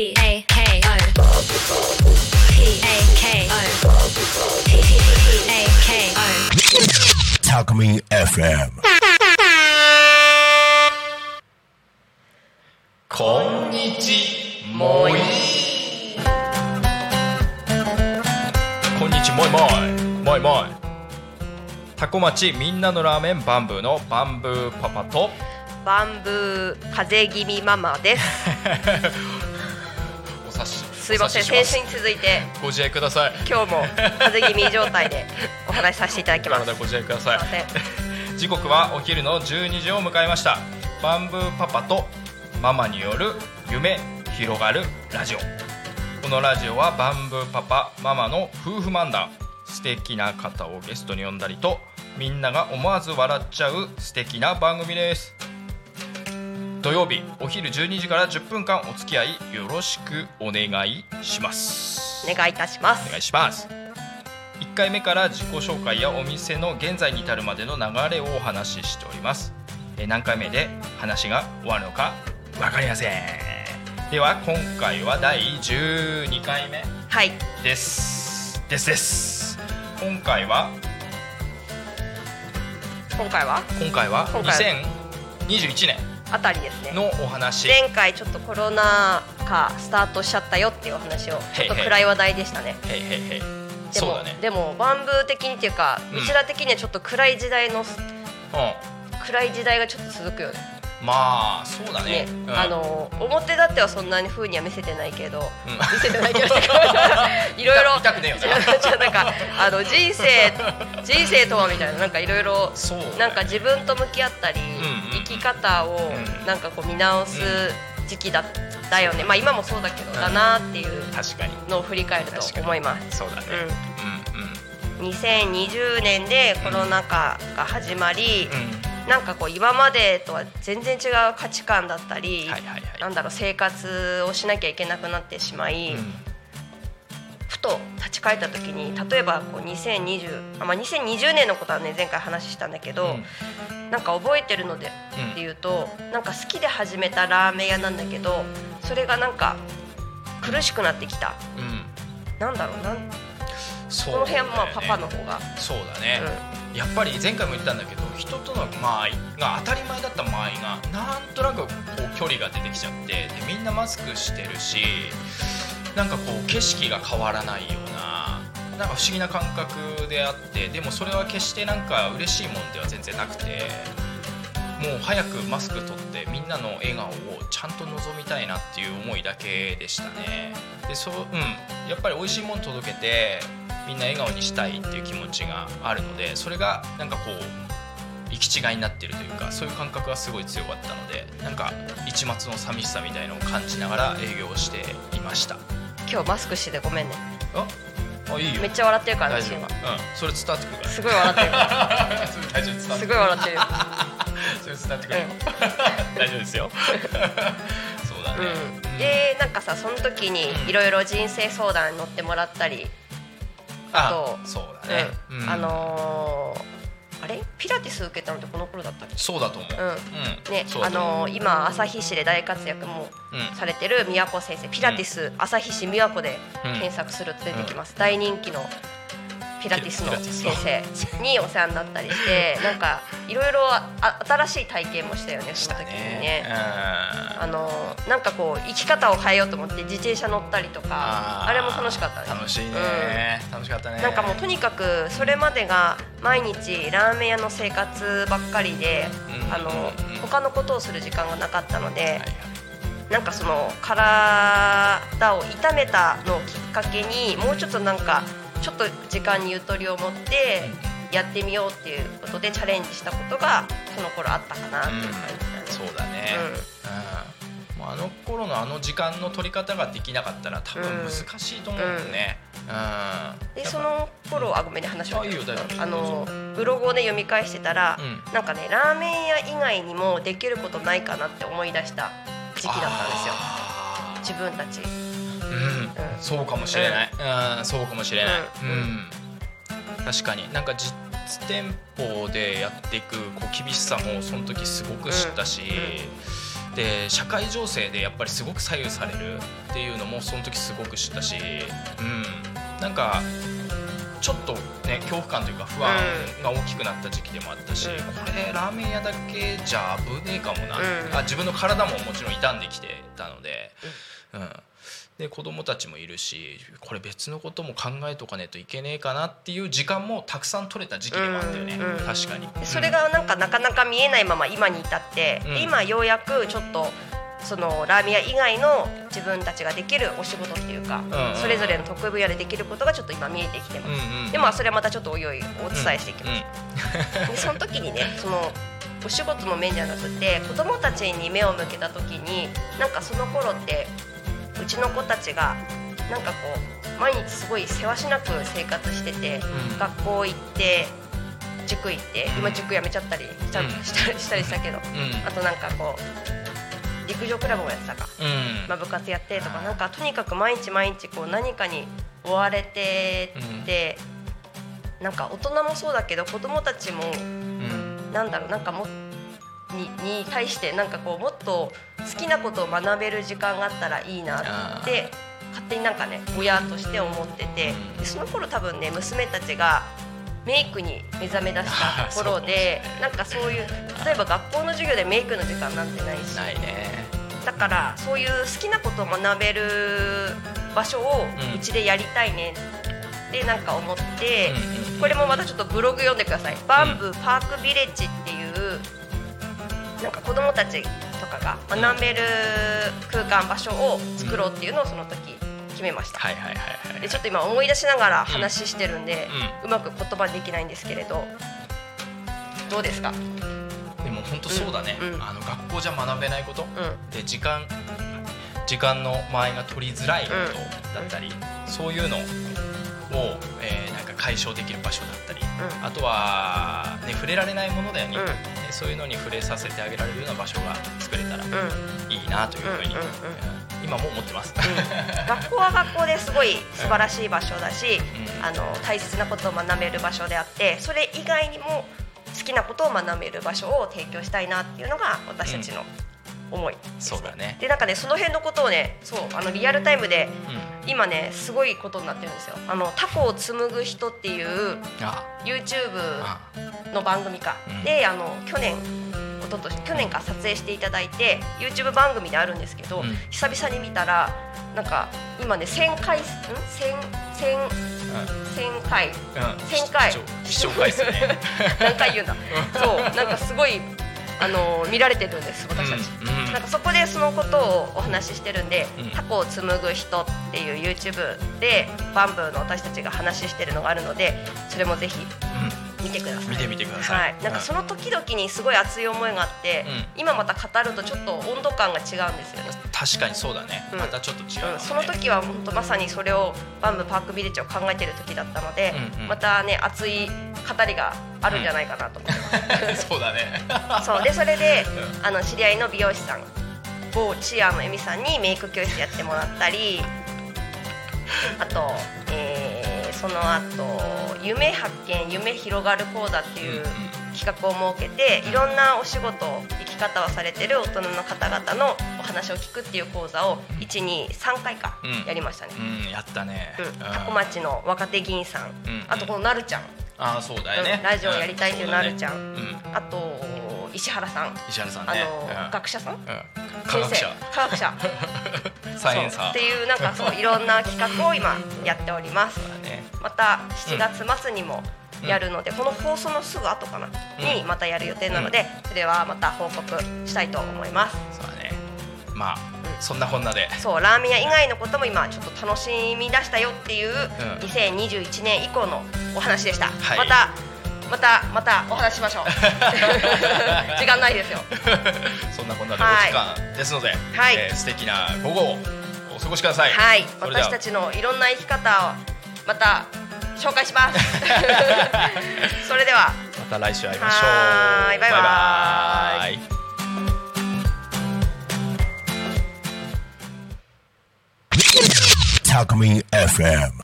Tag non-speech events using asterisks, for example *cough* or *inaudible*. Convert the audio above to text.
P A K O P A K O P A K O Talkme FM. こんにちもいこんにちもいもいもいもいタコ町みんなのラーメンバンブーのバンブーパパとバンブー風邪気味ママです。すいません、先週に続いて。ご自愛ください。今日も風邪気味状態でお話しさせていただきます。体ご自愛ください。時刻はお昼の12時を迎えました。バンブーパパとママによる夢広がるラジオ。このラジオはバンブーパパママの夫婦漫談。素敵な方をゲストに呼んだりとみんなが思わず笑っちゃう素敵な番組です土曜日お昼12時から10分間お付き合いよろしくお願いします。お願いいたします。お。願いします。1回目から自己紹介やお店の現在に至るまでの流れをお話ししております。えー何回目で話が終わるのか分かりません。では今回は第12回目はい、です。ですです。今回は今回は？今回は今回2021年あたりですね。のお話前回ちょっとコロナ禍スタートしちゃったよっていうお話をちょっと暗い話題でしたね。へいへいへいでもねでもバンブー的にっていうか、うちら的にはちょっと暗い時代のう暗い時代がちょっと続くよね。んまあそうだね。ね、うん。あの表立ってはそんなに風には見せてないけど、うん。見せてないけどいろいろ痛くねえよな。ん *laughs* かあの人生人生とはみたいななんかいろいろそうだよなんか自分と向き合ったり、んうん。生き方をうん。なんかこう見直す時期だだよね、まあ今もそうだけど、だなっていうのを振り返ると思います。そうだね。うん。うんうん、2020年でコロナ禍が始まり、うんなんかこう今までとは全然違う価値観だったり、はいはいはい。なんだろう生活をしなきゃいけなくなってしまい、うん。ふと立ち返った時に例えばこう2020あ、まあ、2020年のことはね前回話したんだけど、なんか覚えてるのでうんっていうとなんか好きで始めたラーメン屋なんだけどそれがなんか苦しくなってきた。うん。なんだろうなんそうこの辺はまあパパの方が、そうだね、やっぱり前回も言ったんだけど人との間合いが当たり前だった間合いがなんとなくこう距離が出てきちゃってでみんなマスクしてるしなんかこう景色が変わらないようななんか不思議な感覚であってでもそれは決してなんか嬉しいもんでは全然なくてもう早くマスク取ってみんなの笑顔をちゃんと望みたいなっていう思いだけでしたね。でそう、うん、やっぱり美味しいもの届けてみんな笑顔にしたいっていう気持ちがあるのでそれがなんかこう行き違いになってるというかそういう感覚がすごい強かったのでなんか一末の寂しさみたいのを感じながら営業をしていました。今日マスクしててごめんね。あ？あいいよ。めっちゃ笑ってるから大丈夫、私今うん、それ伝わってくるから。すごい笑ってるそれ *laughs* 大丈夫伝わってすごい笑ってる *laughs* それ伝わってくる、*laughs* 大丈夫ですよ。そうだね、うん、でなんかさその時にいろいろ人生相談に乗ってもらったり、あとそうだね、うん。あのーあれ？ピラティス受けたのってこの頃だったっけ？そうだと思う、うん。うん。ねあのー今旭市で大活躍もうん。されてる宮子先生。ピラティス旭市宮子で検索すると出てきます、大人気のピラティスの先の。生にお世話になったりして *laughs* なんかいろいろあ新しい体験もしたよねその時にね。あのーなんかこう生き方を変えようと思って自転車乗ったりとかあれも楽しかったね。楽しいね、楽しかったね。なんかもうとにかくそれまでが毎日ラーメン屋の生活ばっかりで、うん。あのうん。他のことをする時間がなかったので、はいはい。なんかその体を痛めたのをきっかけにもうちょっとなんかちょっと時間にゆとりを持ってやってみようっていうことでチャレンジしたことがその頃あったかなっていう感じだね。そうだね、うん。もうあの頃のあの時間の取り方ができなかったら多分難しいと思うよね、うん。でその頃あごめんね話を。あいいよ大丈夫。あのブログをね読み返してたら、うん。なんかねラーメン屋以外にもできることないかなって思い出した時期だったんですよ。あ自分たちそうかもしれない、うん。そうかもしれない、ううん。ん確かに。なんか実店舗でやっていくこう厳しさもその時すごく知ったし、で社会情勢でやっぱりすごく左右されるっていうのもその時すごく知ったし、うん、なんかちょっとね恐怖感というか不安が大きくなった時期でもあったし、うんこれラーメン屋だけじゃ危ねえかもな、うんあ自分の体ももちろん傷んできてたので。うんで子供たちもいるしこれ別のことも考えとかねえといけねえかなっていう時間もたくさん取れた時期でもあったよね、うんうん確かに。でそれがなんかなかなか見えないまま今に至って、今ようやくちょっとそのラーメン屋以外の自分たちができるお仕事っていうか、んうん。それぞれの得意分野でできることがちょっと今見えてきてます、うんうん。でもそれはまたちょっとおいおいお伝えしていきます、うんでその時にねそのお仕事の面じゃなくて子供たちに目を向けた時になんかその頃ってうちの子たちがなんかこう毎日すごいせわしなく生活してて、うん。学校行って塾行って今塾辞めちゃったりした,、うん。したりしたけど、うん。あとなんかこう陸上クラブもやってたか、うん。まあ、部活やってとかなんかとにかく毎日毎日こう何かに追われてて、なんか大人もそうだけど子供たちもうん。なんだろうなんかもにに対してなんかこうもっと好きなことを学べる時間があったらいいなって勝手になんかね親として思っててうん。でその頃多分ね娘たちがメイクに目覚め出した頃でなんかそういう例えば学校の授業でメイクの時間なんてないし。ないね。だからそういう好きなことを学べる場所をうちでやりたいねってなんか思って。これもまたちょっとブログ読んでください。バンブーパークビレッジっていうなんか子供たちとかが学べる空間場所を作ろうっていうのをその時決めました。はいはいはいはいでちょっと今思い出しながら話してるんで、ううまく言葉にできないんですけれど、どうですか？でも本当そうだね、うん。うん。あの学校じゃ学べないこと、うん。で時間時間の間合いが取りづらいことだったり、そういうのを、えーなんか解消できる場所だったり、うあとは、ね、触れられないものだよね、そういうのに触れさせてあげられるような場所が作れたらいうん。うん。いなというふうに、うんうんうんうん。今も思ってます。学校は学校ですごい素晴らしい場所だし、うん。あの大切なことを学べる場所であってそれ以外にも好きなことを学べる場所を提供したいなっていうのが私たちの思いです、そうだね。でなんかねその辺のことをねそうあのリアルタイムでうん今ねすごいことになってるんですよ。あのタコを紡ぐ人っていうあ。YouTube あ。の番組か、うん。であの去年一昨年去年から撮影していただいて YouTube 番組であるんですけど、うん。久々に見たらなんか今ね1000回ん？1000 1000 1000回。うん。1000回。ね。*laughs* 何回言うん。だそう。なんかすごいあの見られてるんです私たち、うん。うんなんかそこでそのことをお話ししてるんで、うん。タコを紡ぐ人っていう YouTube でバンブーの私たちが話してるのがあるのでそれもぜひ見てください。見てみてください。はい、なんかその時々にすごい熱い思いがあって、うん。今また語るとちょっと温度感が違うんですよね、確かにそうだね、うん。またちょっと違うわね、うん、その時は本当まさにそれをバンブーパークビレッジを考えてる時だったので、うんうん。またね熱い語りがあるんじゃないかなと思ってます、*laughs* そうだね。そう。でそれで、うあの知り合いの美容師さん某チアのエミさんにメイク教室やってもらったりあと、えーその後夢発見夢広がる講座っていう企画を設けていろんなお仕事生き方をされてる大人の方々のお話を聞くっていう講座を123回かうん。やりましたね。うんやったね、うん、うん。タコ町の若手議員さん、うん。あとこのなるちゃん、ああそうだよね、うん。ラジオやりたいっていうなるちゃん、うん。そうだねあと石原さん、うん石原さんあねの、うん。学者さん？うん。科学者。科学者。*laughs* サイエンサー。っていうなんかそういろんな企画を今やっております。ね。また7月末にもやるので、この放送のすぐ後かな、にまたやる予定なので、それはまた報告したいと思います。そうだね。まあ、そんなこんなで。そうラーメン屋以外のことも今ちょっと楽しみ出したよっていう、ん。2021年以降のお話でした、はい。またまたまたお話ししましょう。*laughs* 時間ないですよ。*laughs* そんなこんなでお時間ですので、はい。えー素敵な午後をお過ごしください。はい。私たちのいろんな生き方をまた紹介します。*laughs* それでは。また来週会いましょう。バイババイバイ。Talk Alchemy FM.